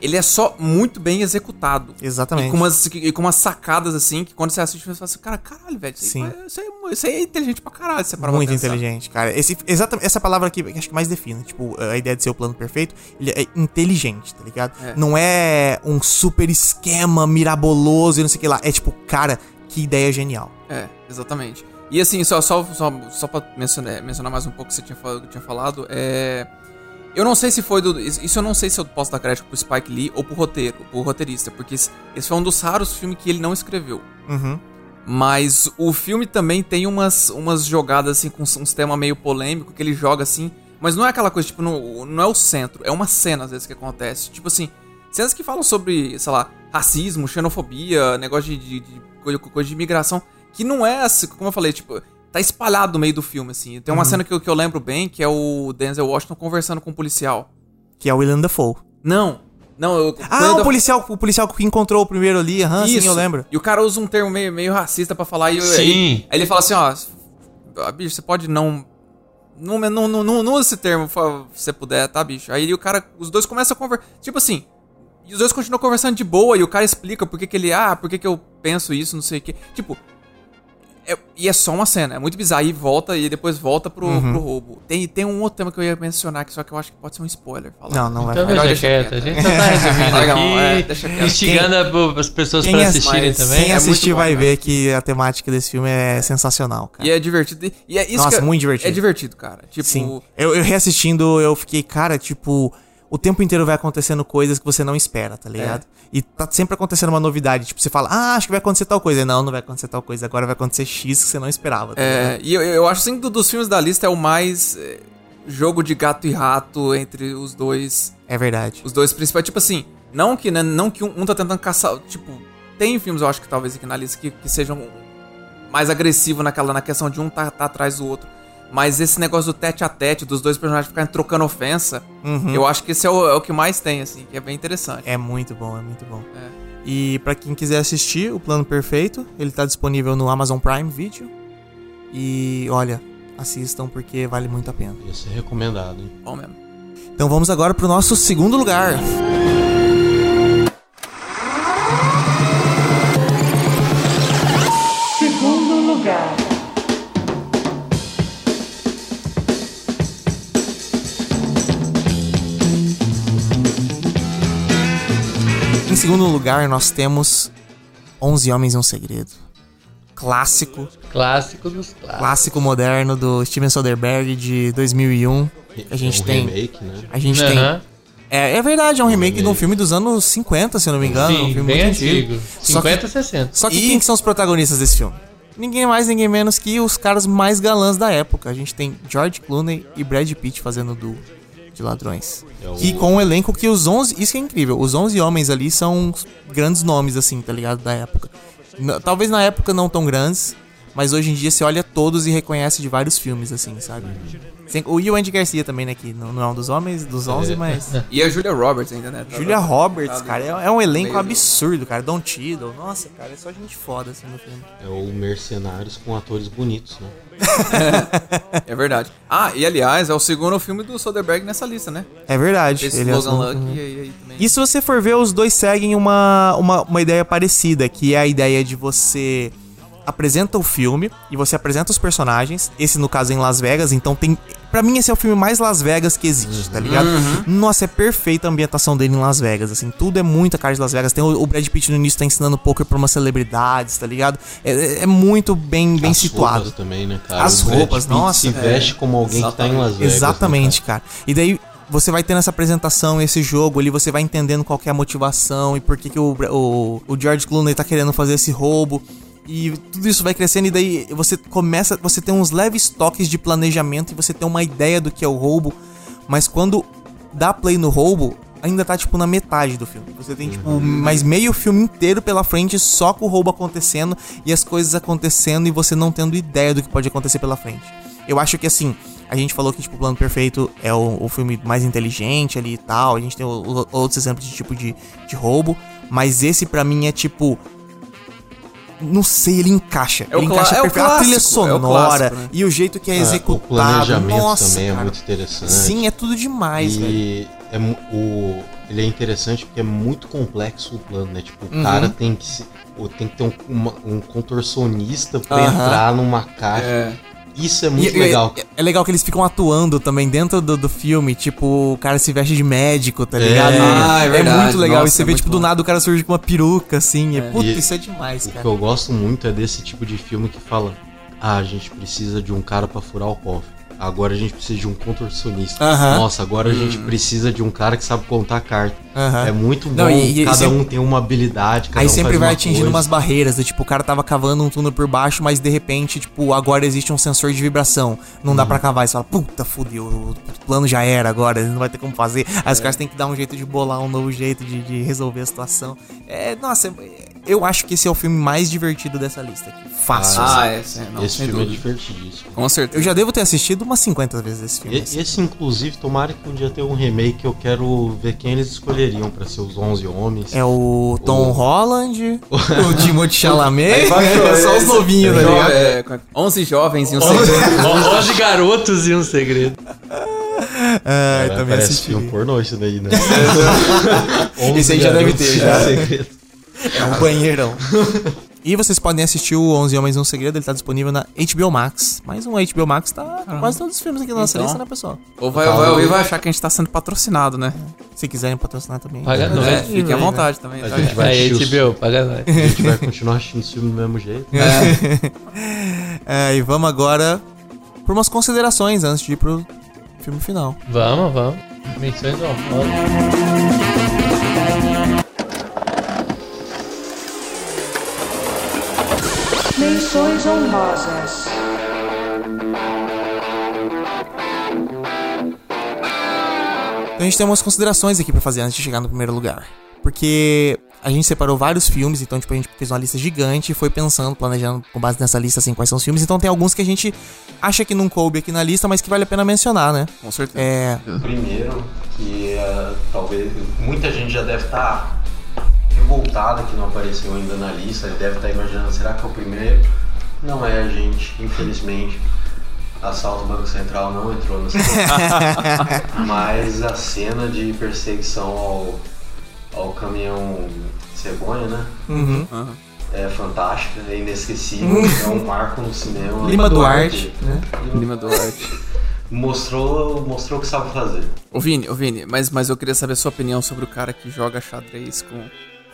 Ele é só muito bem executado. Exatamente. E com umas, e com umas sacadas assim, que quando você assiste, você fala assim, cara, caralho, velho. Isso, Sim. foi- isso, aí, isso é inteligente pra caralho, você parar pra Muito inteligente, cara. Esse, exatamente, essa palavra aqui que acho que mais define. Tipo, a ideia de ser o plano perfeito, ele é inteligente, tá ligado? É. Não é um super esquema miraboloso e não sei o que lá. É tipo, cara, que ideia genial. É, exatamente. E assim, só, só, só, só pra mencionar, mencionar mais um pouco que você tinha, tinha falado, é. Eu não sei se foi do. Isso eu não sei se eu posso dar crédito pro Spike Lee ou pro roteiro, pro roteirista, porque esse esse foi um dos raros filmes que ele não escreveu. Uhum. Mas o filme também tem umas, umas jogadas assim com uns temas meio polêmico que ele joga assim. Mas não é aquela coisa, tipo, não, não é o centro. É uma cena, às vezes, que acontece. Tipo assim, cenas que falam sobre, sei lá, racismo, xenofobia, negócio de, de, de coisa, coisa de imigração. Que não é assim, como eu falei, tipo, tá espalhado no meio do filme, assim. Tem uma cena que, eu- que eu lembro bem, que é o Denzel Washington conversando com um policial. Que é o William Dafoe. Não, não, eu. Ah, o eu- policial, o policial que encontrou o primeiro ali, aham, sim, eu lembro. E o cara usa um termo meio, meio racista pra falar. E eu- Sim. Aí, aí ele fala assim, ó. "Ah, Bicho, você pode não. Não, não, não, não, não usa esse termo se você puder, tá, bicho? Aí o cara. Os dois começam a conversar. Tipo assim. E os dois continuam conversando de boa. E o cara explica por que, que ele. Ah, por que, que eu penso isso, não sei o quê. Tipo. É- e é só uma cena, é muito bizarro. E volta, e depois volta pro, Uhum. pro roubo. Tem, tem um outro tema que eu ia mencionar, que só que eu acho que pode ser um spoiler. Falar. Não, não vai Então Melhor deixa deixar quieto. A quieto. gente só tá resumindo aqui, é, deixa quieto. instigando a- as pessoas Quem pra é- assistirem mas- também. Quem É assistir bom, vai cara. ver que a temática desse filme é sensacional, cara. E é divertido. E- E é isso Nossa, que é- muito divertido. É divertido, cara. Tipo. Sim. Eu, eu reassistindo, eu fiquei, cara, tipo, o tempo inteiro vai acontecendo coisas que você não espera, tá ligado? E tá sempre acontecendo uma novidade. Tipo, você fala, ah, acho que vai acontecer tal coisa. Não, não vai acontecer tal coisa. Agora vai acontecer X que você não esperava. Tá ligado? É, e eu, eu acho assim que do- dos filmes da lista é o mais é, jogo de gato e rato entre os dois. É verdade. Os dois principais. Tipo assim, não que, né, não que um, um tá tentando caçar. Tipo, tem filmes, eu acho que talvez aqui na lista que, que sejam mais agressivos naquela, na questão de um tá, tá atrás do outro. Mas esse negócio do tete a tete, dos dois personagens ficarem trocando ofensa, eu acho que esse é o, é o que mais tem, assim, que é bem interessante. É muito bom, é muito bom. É. E pra quem quiser assistir o Plano Perfeito, ele tá disponível no Amazon Prime Video. E olha, assistam porque vale muito a pena. Ia ser recomendado, hein? Bom mesmo. Então vamos agora pro nosso segundo lugar. Segundo lugar, nós temos 11 Homens e um Segredo. Clássico, Clássico dos clássicos. clássico moderno do Steven Soderbergh de 2001. A gente É um tem. remake, né? A gente tem. Aham. É, é verdade, é um remake de um filme dos anos 50, se eu não me engano. um Sim, filme bem muito antigo. Só que- 50, 60. Só que quem que são os protagonistas desse filme? Ninguém mais, ninguém menos que os caras mais galãs da época. A gente tem George Clooney e Brad Pitt fazendo duo de ladrões. É o- Que com um elenco que os 11... Isso que é incrível. Os 11 homens ali são grandes nomes, assim, tá ligado? Da época. Talvez na época não tão grandes, mas hoje em dia você olha todos e reconhece de vários filmes, assim, sabe? Sem- O e o Andy Garcia também, né? Que não não é um dos homens, dos 11, mas... E a Julia Roberts ainda, né? Julia Roberts, cara, é, é um elenco absurdo, cara. Don Cheadle, nossa, cara, é só gente foda, assim, no filme. É o Mercenários com atores bonitos, né? É verdade. Ah, e aliás, é o segundo filme do Soderbergh nessa lista, né? É verdade. Esse ele é Logan o- Lucky e aí, aí também. E se você for ver, os dois seguem uma, uma, uma ideia parecida, que é a ideia de você apresenta o filme e você apresenta os personagens. Esse, no caso, é em Las Vegas, então tem. Pra mim, esse é o filme mais Las Vegas que existe, tá ligado? Nossa, é perfeita a ambientação dele em Las Vegas, assim, tudo é muita cara de Las Vegas. Tem o, o Brad Pitt no início tá ensinando poker pra umas celebridades, tá ligado? É, é- é muito bem, bem As situado. roupas também, né, cara? As roupas, nossa, Se é. veste como alguém que tá em Las Vegas. Exatamente, Né, cara. E daí você vai tendo essa apresentação, esse jogo ali, você vai entendendo qual que é a motivação e por que, que o, o, o George Clooney tá querendo fazer esse roubo. E tudo isso vai crescendo e daí você começa, você tem uns leves toques de planejamento e você tem uma ideia do que é o roubo, mas quando dá play no roubo, ainda tá tipo na metade do filme. Você tem tipo mais meio filme inteiro pela frente só com o roubo acontecendo e as coisas acontecendo e você não tendo ideia do que pode acontecer pela frente. Eu acho que assim, a gente falou que tipo o Plano Perfeito é o, o filme mais inteligente ali e tal, a gente tem o- o- outros exemplos de tipo de, de roubo, mas esse pra mim é tipo não sei, ele encaixa. É ele encaixa é perfeito. A trilha clássico, é o sonora clássico, né? e o jeito que é Ah, executado. O planejamento Nossa, também é cara. muito interessante. Sim, é tudo demais, velho. E é, mu- o, ele é interessante porque é muito complexo o plano, né? Tipo, o Uhum. cara tem que se, tem que ter um, uma- um contorcionista pra Aham. entrar numa caixa. É. Isso é muito E- e- legal. É, é legal que eles ficam atuando também dentro do, do filme. Tipo, o cara se veste de médico, tá É. ligado? Ah, é verdade. muito legal. Nossa, e você é vê, tipo, do bom. nada o cara surge com uma peruca, assim. É, puta, E- isso é demais, O que cara. eu gosto muito é desse tipo de filme que fala: Ah, a gente precisa de um cara pra furar o cofre. Agora a gente precisa de um contorcionista. Aham. Nossa, agora a gente precisa de um cara que sabe contar carta. É muito bom, Não, e- e cada sempre- um tem uma habilidade, cada Aí um sempre faz vai uma atingindo coisa. umas barreiras, do tipo, o cara tava cavando um túnel por baixo, mas de repente, tipo, agora existe um sensor de vibração. Não Uhum. dá pra cavar. E você fala, puta, fudeu, o plano já era agora, não vai ter como fazer. Aí os É. caras têm que dar um jeito de bolar um novo jeito de, de resolver a situação. É, nossa, é- eu acho que esse é o filme mais divertido dessa lista aqui. Fácil. Ah, assim. é, sim, não, Esse filme dúvida. é divertidíssimo. Com certeza. Eu já devo ter assistido umas 50 vezes esse filme. E- assim. Esse, inclusive, tomara que um dia tenha um remake. Eu quero ver quem eles escolheriam pra ser os 11 homens. É o Tom O- Holland, o Timothée Chalamet, baixou, é só os novinhos, tá ligado? é, 11 jovens e um segredo. 11 garotos e um segredo. É, Cara, também parece assisti. filme pornô isso daí, né? Esse aí já deve ter, já. já. É um banheirão. E vocês podem assistir o 11 Homens e um Segredo, ele tá disponível na HBO Max. Mais um HBO Max tá com quase todos os filmes aqui na nossa Então. lista, né, pessoal? Ou vai, vai ouvir e vai achar que a gente tá sendo patrocinado, né? Se quiserem patrocinar também. Paga É, nós. é, Fiquem à né? vontade também. A tá? gente vai os- HBO, paga nós. A gente vai continuar assistindo o filme do mesmo jeito. É, e vamos agora por umas considerações antes de ir pro filme final. Vamos, vamos. Menções honrosas. Menções honrosas. Então a gente tem umas considerações aqui pra fazer antes de chegar no primeiro lugar. Porque a gente separou vários filmes, então tipo, a gente fez uma lista gigante e foi pensando, planejando com base nessa lista assim quais são os filmes. Então tem alguns que a gente acha que não coube aqui na lista, mas que vale a pena mencionar, né? Com certeza. É, Primeiro, que eh, talvez muita gente já deve estar revoltada que não apareceu ainda na lista, deve estar imaginando, será que é o primeiro? Não é, gente, infelizmente. Assalto ao Banco Central não entrou nessa. Mas a cena de perseguição ao, ao caminhão cegonha, né? uhum. É fantástica, é inesquecível, é um marco no cinema. Lima Duarte, né? Lima Duarte. Mostrou, mostrou o que sabe fazer. Ô Vini, ô Vini, mas, mas eu queria saber a sua opinião sobre o cara que joga xadrez com,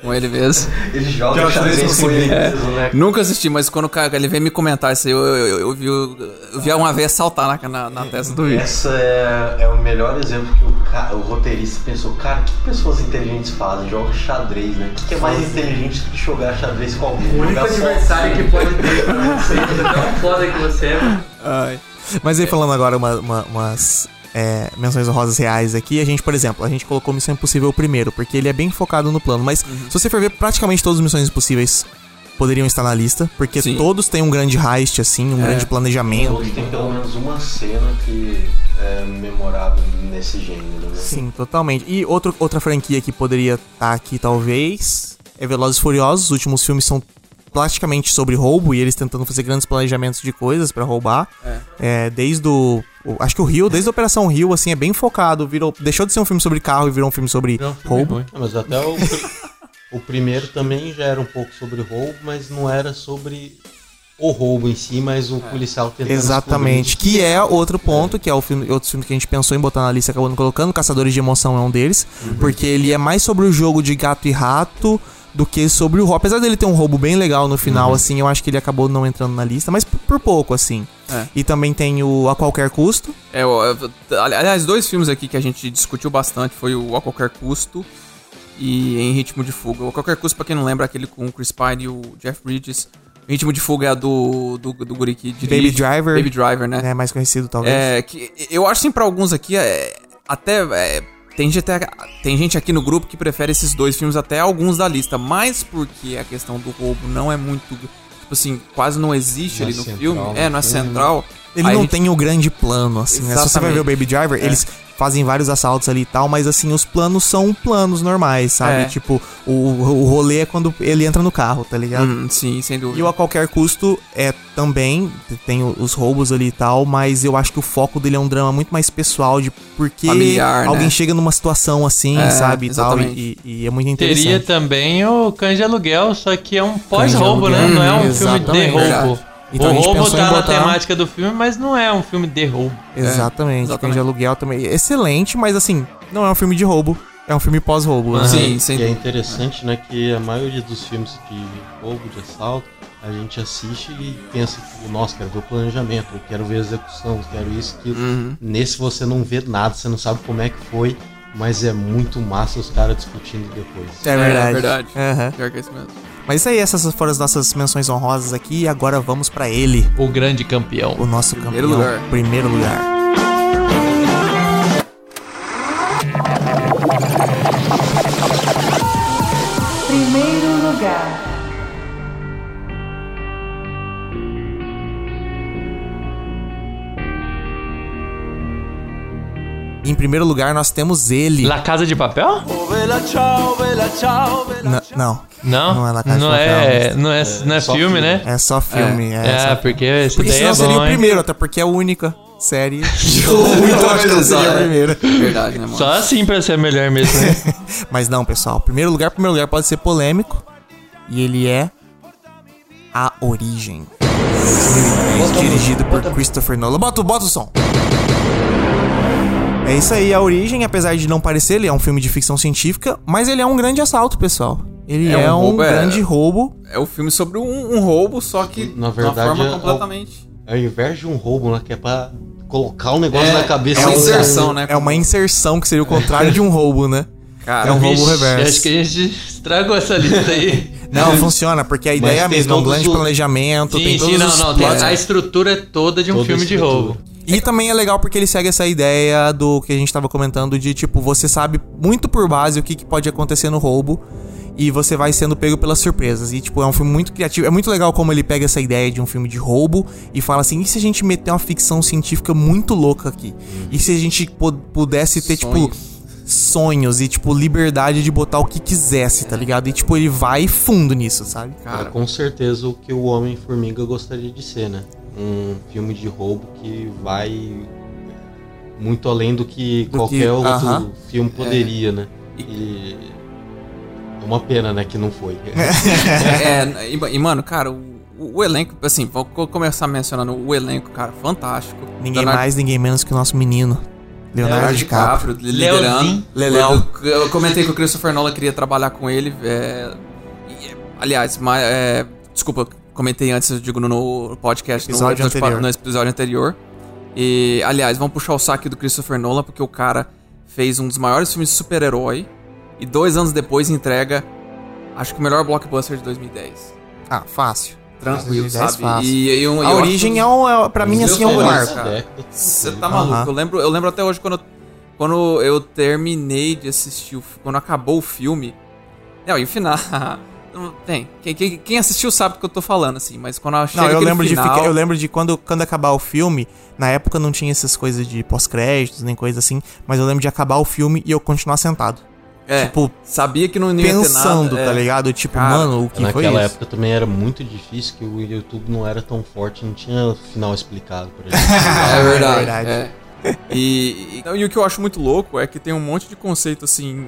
com ele mesmo. Ele joga, xadrez com ele mesmo, né? Nunca assisti, mas quando o cara ele veio me comentar isso aí, eu, eu, eu, eu vi, eu vi uma vez saltar na, na, na testa do vídeo. Essa é, é o melhor exemplo que o, o roteirista pensou. Cara, o que pessoas inteligentes fazem? Jogam xadrez, né? O que, que é mais inteligente do que jogar xadrez com alguém? O único adversário que pode ter. Sei que é tão foda que você é. Ai. Mas aí falando agora uma- uma- umas é, menções honrosas reais aqui, a gente, por exemplo, a gente colocou Missão Impossível primeiro, porque ele é bem focado no plano. Mas se você for ver, praticamente todas as Missões Impossíveis poderiam estar na lista, porque Sim. todos têm um grande heist, assim, um grande planejamento. Todos têm pelo menos uma cena que é memorável nesse gênero, né? Sim, totalmente. E outro, outra franquia que poderia estar aqui, talvez, é Velozes e Furiosos. Os últimos filmes são praticamente sobre roubo e eles tentando fazer grandes planejamentos de coisas pra roubar. É, desde o, o- Acho que o Rio, desde a Operação Rio, assim, é bem focado. Virou, deixou de ser um filme sobre carro e virou um filme sobre Não, filme roubo. ruim. Mas até o, o primeiro também já era um pouco sobre roubo, mas não era sobre o roubo em si, mas o policial tentando Exatamente. Que é outro ponto, que é o filme, outro filme que a gente pensou em botar na lista e acabou não colocando. Caçadores de Emoção é um deles. Porque ele é mais sobre o jogo de gato e rato do que sobre o roubo. Apesar dele ter um roubo bem legal no final, assim, eu acho que ele acabou não entrando na lista, mas por, por pouco, assim. É. E também tem o A Qualquer Custo. É, o- é, aliás, dois filmes aqui que a gente discutiu bastante foi o A Qualquer Custo e Em Ritmo de Fuga. O A Qualquer Custo, pra quem não lembra, é aquele com o Chris Pine e o Jeff Bridges. Em Ritmo de Fuga é a do, do, do guri que dirige. Baby Driver. Baby Driver, né? É mais conhecido, talvez. É, que eu acho assim pra alguns aqui, é, até é, tem, gente até tem gente aqui no grupo que prefere esses dois filmes até alguns da lista, mas porque a questão do roubo não é muito, tipo assim, quase não existe Não ali no central filme, é, não é né? central. Ele aí não gente- tem o grande plano, assim, né? Se você vai ver o Baby Driver, É. eles fazem vários assaltos ali e tal, mas assim, os planos são planos normais, sabe? É. Tipo, o, o rolê é quando ele entra no carro, tá ligado? Hum, sim, sem E dúvida. o A Qualquer Custo é também, tem os roubos ali e tal, mas eu acho que o foco dele é um drama muito mais pessoal, de porque Familiar, né? alguém chega numa situação assim, É, sabe, e tal, exatamente. e, e é muito interessante. Teria também o Cães de Aluguel, só que é um pós-roubo, né? Não é um filme exatamente. de roubo. Verdade. Então o a gente roubo pensou tá em na botar- temática do filme, mas não é um filme de roubo. Exatamente, exatamente. Cães de Aluguel também. Excelente, mas assim, não é um filme de roubo, é um filme pós-roubo. né? Sim, sem E é interessante, né, que a maioria dos filmes de roubo, de assalto, a gente assiste e pensa que, nossa, quero ver o planejamento, eu quero ver a execução, quero isso, aquilo. Uhum. Nesse você não vê nada, você não sabe como é que foi, mas é muito massa os caras discutindo depois. É verdade. É verdade. Aham. Pior que é isso mesmo. Mas isso aí, essas foram as nossas menções honrosas aqui. E agora vamos pra ele, O grande campeão. o nosso Primeiro campeão. lugar. Primeiro lugar. Primeiro lugar, nós temos ele. La Casa de Papel? Na- não, Não, Não é La Casa de não Papel, é, mas- não é, não é só filme, filme. né? é só filme. É, É, só- porque esse Porque daí senão é seria bom, o hein? primeiro, até porque é a única série. então acho que seria o primeiro. Verdade, né, mano? Só assim pra ser melhor mesmo, né? Mas não, pessoal. Primeiro lugar, primeiro lugar pode ser polêmico. E ele é A Origem. 2010, dirigido por Christopher Nolan. Bota, o- bota o som. É isso aí, A Origem, apesar de não parecer, ele é um filme de ficção científica, mas ele é um grande assalto, pessoal. Ele é, É um um, roubo, é- grande roubo. É o filme sobre um, um roubo, só que Na de verdade, uma forma é- completamente. Ao invés de um roubo, né, que é pra colocar um negócio É, na cabeça. é uma inserção, né? É uma inserção, que seria o contrário de um roubo, né? Cara, É um roubo Vixe, reverso. Acho que a gente estragou essa lista aí. Não, funciona, porque a ideia é a tem mesma, é um grande os- planejamento, tem Sim, todos sim, não, os não. Tem, a estrutura é toda de um Toda filme de roubo. E também é legal porque ele segue essa ideia do que a gente tava comentando de tipo, você sabe muito por base o que, que pode acontecer no roubo e você vai sendo pego pelas surpresas. E tipo, é um filme muito criativo. É muito legal como ele pega essa ideia de um filme de roubo e fala assim: e se a gente meter uma ficção científica muito louca aqui? E se a gente pu- pudesse ter, tipo, Sonhos. sonhos e, tipo, liberdade de botar o que quisesse, tá ligado? E, tipo, ele vai fundo nisso, sabe? É cara, com certeza o que o Homem-Formiga gostaria de ser, né? Um filme de roubo que vai muito além do que Do qualquer que- outro aham. filme poderia, né? E é uma pena, né, que não foi. é, e, e, mano, cara, o, o elenco, assim, vou co- começar mencionando o elenco, cara, fantástico. Ninguém Leonardo- mais, ninguém menos que o nosso menino, Leonardo Leonardo DiCaprio. DiCaprio, liderando. Leléu. Eu, eu comentei que o Christopher Nolan queria trabalhar com ele. é, e, aliás, ma- é, desculpa, comentei antes, eu digo no, no podcast, Episódio no, anterior. no episódio anterior. E, aliás, vamos puxar o saque do Christopher Nolan, porque o cara fez um dos maiores filmes de super-herói e dois anos depois entrega, acho que o melhor blockbuster de 2010. Ah, fácil. Tranquilo, 2010 sabe? fácil. E, e um- A eu origem que- é, um, é pra mim, assim, é um marco. Você tá maluco? Eu lembro, eu lembro até hoje quando, eu- quando eu terminei de assistir, o, quando acabou o filme. Não, e o final. não Tem. Quem, quem, quem assistiu sabe do que eu tô falando, assim, mas quando eu Não, eu lembro final, de ficar, eu lembro de quando, quando acabar o filme, na época não tinha essas coisas de pós-créditos, nem coisa assim, mas eu lembro de acabar o filme e eu continuar sentado. é, tipo, sabia que não ia ter Pensando, nada. tá é. ligado? Tipo, Cara, mano, o que foi Naquela época também era muito difícil, que o YouTube não era tão forte, não tinha final explicado pra gente. É verdade. verdade. é. E, e, e o que eu acho muito louco é que tem um monte de conceito assim.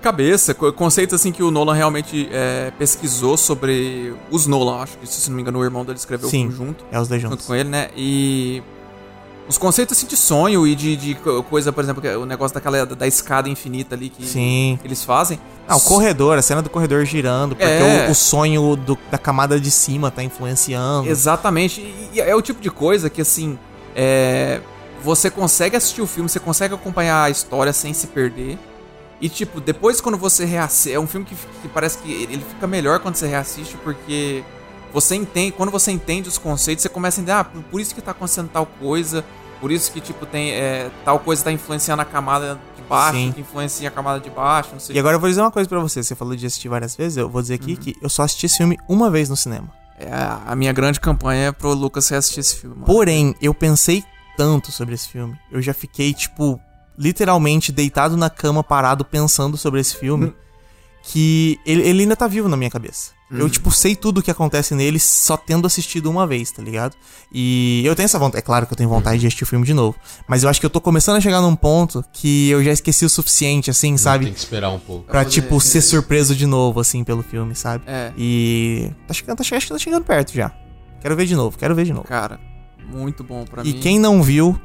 Cabeça, co- conceitos assim que o Nolan realmente é, pesquisou sobre os Nolan. Acho que, se não me engano, o irmão dele escreveu Sim. junto, É os dois junto juntos. com ele, né? E. Os conceitos assim de sonho e de, de co- coisa, por exemplo, é o negócio daquela da escada infinita ali que Sim. eles fazem. Ah, o corredor, a cena do corredor girando, porque É. o, o sonho do- da camada de cima tá influenciando. Exatamente. E, e é o tipo de coisa que, assim, é, você consegue assistir o filme, você consegue acompanhar a história sem se perder. E, tipo, depois quando você reassiste. É um filme que, que parece que ele fica melhor quando você reassiste, porque você entende. Quando você entende os conceitos, você começa a entender, ah, por, isso que tá acontecendo tal coisa. Por isso que, tipo, tem. é, tal coisa tá influenciando a camada de baixo, Sim. que influencia a camada de baixo, não sei. E agora eu vou dizer uma coisa pra você. Você falou de assistir várias vezes, eu vou dizer aqui Uhum. que eu só assisti esse filme uma vez no cinema. É, a a minha grande campanha é pro Lucas reassistir esse filme. mano. Porém, eu pensei tanto sobre esse filme. Eu já fiquei, tipo, literalmente deitado na cama, parado, pensando sobre esse filme. Que ele, ele ainda tá vivo na minha cabeça. Eu, tipo, sei tudo o que acontece nele só tendo assistido uma vez, tá ligado? E eu tenho essa vontade. É claro que eu tenho vontade de assistir o filme de novo. Mas eu acho que eu tô começando a chegar num ponto que eu já esqueci o suficiente, assim, Tem sabe? que esperar um pouco. Pra, tipo, ser surpreso de novo, assim, pelo filme, sabe? É. E. Tá chegando, tá, che- acho que tá chegando perto já. Quero ver de novo, quero ver de novo. Cara, muito bom pra E mim. quem não viu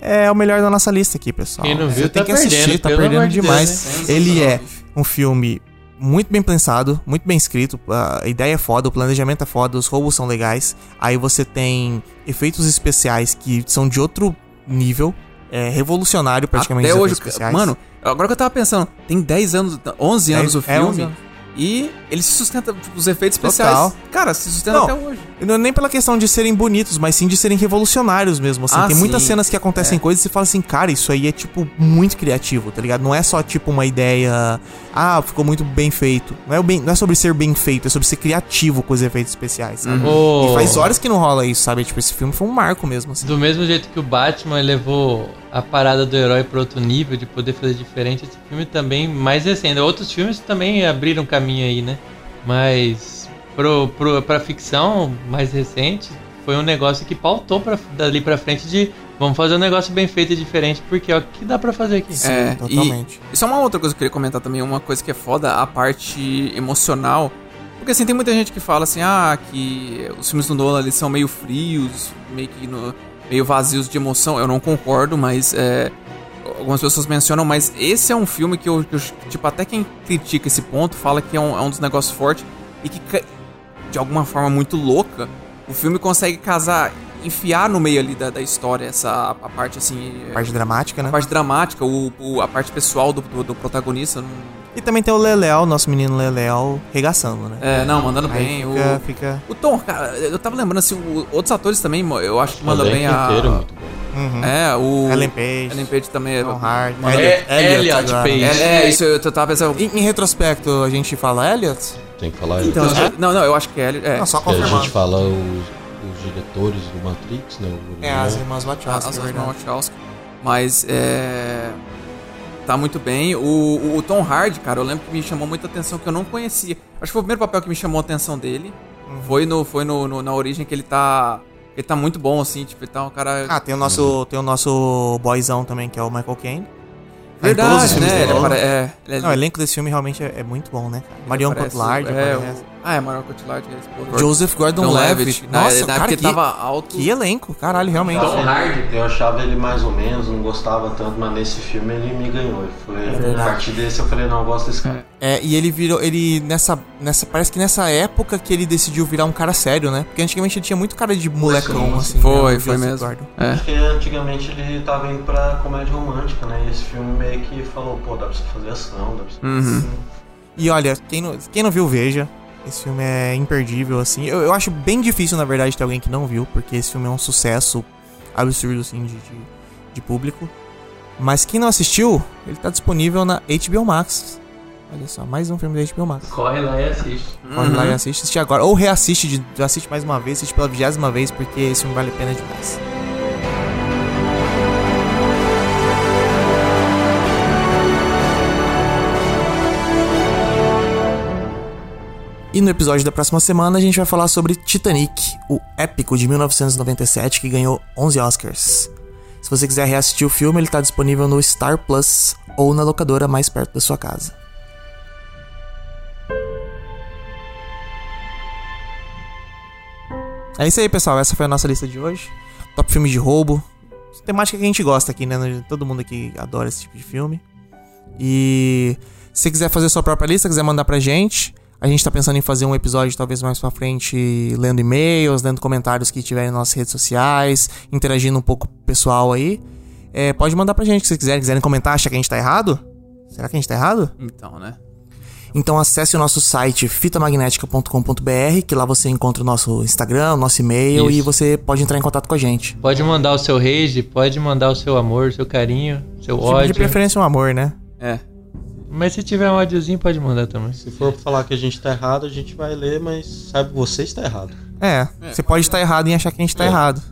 é o melhor da nossa lista aqui, pessoal. Quem não Você viu tem tá que assistir, perdendo, tá perdendo Deus, demais. Sensacional, Ele é um filme muito bem pensado, muito bem escrito. A ideia é foda, o planejamento é foda, os roubos são legais. Aí você tem efeitos especiais que são de outro nível. É revolucionário praticamente. Até os hoje, efeitos especiais. mano, agora que eu tava pensando, tem 10 anos, 11 anos o É, filme. 11 anos. E ele se sustenta, tipo, os efeitos Total. especiais. Cara, se sustenta Não, até hoje. Não é nem pela questão de serem bonitos, mas sim de serem revolucionários mesmo. Assim. Ah, Tem muitas sim. cenas que acontecem coisas e você fala assim, cara, isso aí é, tipo, muito criativo, tá ligado? Não é só, tipo, uma ideia. Ah, ficou muito bem feito. Não é, bem, não é sobre ser bem feito, é sobre ser criativo com os efeitos especiais, sabe? Ô, E faz horas que não rola isso, sabe? Tipo, esse filme foi um marco mesmo, assim. Do mesmo jeito que o Batman levou a parada do herói para outro nível, de poder fazer diferente, esse filme também mais recente. Outros filmes também abriram caminho aí, né? Mas pro, pro, pra ficção mais recente, foi um negócio que pautou pra, dali pra frente de vamos fazer um negócio bem feito e diferente, porque ó, o que dá pra fazer aqui? Sim, É, totalmente. E isso é uma outra coisa que eu queria comentar também, uma coisa que é foda, a parte emocional. Porque assim, tem muita gente que fala assim, ah, que os filmes do Nolan eles são meio frios, meio que no- meio vazios de emoção. Eu não concordo, mas é, algumas pessoas mencionam, mas esse é um filme que eu, que eu- tipo, até quem critica esse ponto fala que é um, é um dos negócios fortes e que, de alguma forma muito louca, o filme consegue casar, enfiar no meio ali da, da história essa a parte assim. Parte dramática, né? A parte dramática, o, o- a parte pessoal do, do, do protagonista. Não, E também tem o Leleal, nosso menino Leleal, regaçando, né? é, não, mandando Aí bem. fica, o, fica... o Tom, cara, eu tava lembrando assim, o- outros atores também, eu acho que manda bem a. inteiro é muito bom. Uhum. É, o. Ellen Page, Ellen Page também é. Tom Hardy, manda- Elliot, É, Elliot. Page. É, é, isso eu, tava pensando. Em, em retrospecto, a gente fala Elliot? Tem que falar. Então, é, eu- não, não, eu acho que é. é Não, só que a confirmando. gente fala os, os diretores do Matrix, né? O É, as irmãs as Wachowski, é as verdade. Wachowski. Mas é. Tá muito bem. O, o, o Tom Hardy, cara, eu lembro que me chamou muita atenção que eu não conhecia. Acho que foi o primeiro papel que me chamou a atenção dele. Uhum. Foi, no, foi no, no- na origem que ele tá. Ele tá muito bom, assim, tipo, ele tá um cara. Ah, tem o nosso, tem o nosso boyzão também, que é o Michael Caine. verdade, né? Ele apare- é, ele é- Não, o elenco desse filme realmente é, é muito bom, né? Marion aparece- Cotillard é, aparece. Ah, é Marion Cotillard, que é a esposa. Joseph Gordon-Levitt. Na, Nossa, na cara, época ele que, tava alto. que elenco, caralho, realmente. Eu achava- Eu achava ele mais ou menos, não gostava tanto, mas nesse filme ele me ganhou. Foi, a verdade. partir desse eu falei, não, eu gosto desse cara. É, e ele virou, ele nessa, nessa, parece que nessa época que ele decidiu virar um cara sério, né? Porque antigamente ele tinha muito cara de molecão, Sim, assim. Foi, né, foi mesmo. Gordon. É. Porque antigamente ele tava indo pra comédia romântica, né? E esse filme meio que falou, pô, dá pra você fazer ação, dá pra você... Uhum. E olha, quem não, quem não viu, veja. Esse filme é imperdível, assim. Eu, eu acho bem difícil, na verdade, ter alguém que não viu, porque esse filme é um sucesso absurdo, assim, de, de, de público. Mas quem não assistiu, ele tá disponível na HBO Max. Olha só, mais um filme da HBO Max. Corre lá e assiste. Corre Uhum. lá e assiste, assiste agora. Ou reassiste, de, assiste mais uma vez, assiste pela vigésima vez, porque esse filme vale a pena demais. E no episódio da próxima semana a gente vai falar sobre Titanic, o épico de 1997 que ganhou 11 Oscars. Se você quiser reassistir o filme, ele está disponível no Star Plus ou na locadora mais perto da sua casa. É isso aí, pessoal. Essa foi a nossa lista de hoje. Top filme de roubo. Temática que a gente gosta aqui, né? Todo mundo aqui adora esse tipo de filme. E se quiser fazer sua própria lista, quiser mandar pra gente, a gente tá pensando em fazer um episódio talvez mais pra frente, lendo e-mails, lendo comentários que tiverem nas nossas redes sociais, interagindo um pouco com o pessoal aí. É, pode mandar pra gente se vocês quiserem, quiserem comentar, achar que a gente tá errado? Será que a gente tá errado? Então, né? Então acesse o nosso site fitamagnética.com.br, que lá você encontra o nosso Instagram, o nosso e-mail Isso. e você pode entrar em contato com a gente. Pode mandar o seu rage, pode mandar o seu amor, seu carinho, seu Tipo, ódio. de preferência um amor, né? É. Mas se tiver um ódiozinho, pode mandar também. Se for falar que a gente tá errado, a gente vai ler, mas sabe, você está errado. É, você pode estar errado em achar que a gente tá É. errado.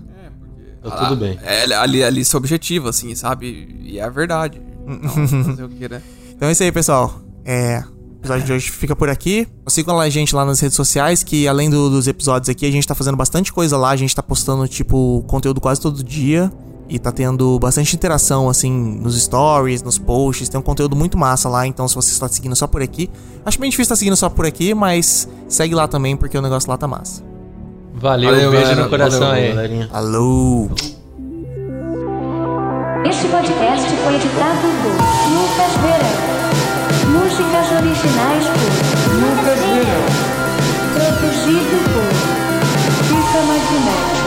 Tá tudo bem. É, ali, ali seu objetivo, assim, sabe? E é a verdade. Então, fazer o que, né? Então é isso aí, pessoal. É, o episódio de hoje fica por aqui. Sigam a gente lá nas redes sociais, que além do- dos episódios aqui, a gente tá fazendo bastante coisa lá. A gente tá postando, tipo, conteúdo quase todo dia. E tá tendo bastante interação, assim, nos stories, nos posts. Tem um conteúdo muito massa lá. Então, se você está seguindo só por aqui. Acho bem difícil estar seguindo só por aqui, mas segue lá também, porque o negócio lá tá massa. Valeu, Valeu, beijo galera. no coração Valeu, aí. galerinha. Alô! Este podcast foi editado por Lucas Verão. Nos Músicas originais por Lucas Verão. Produzido por FIFA Imaginário.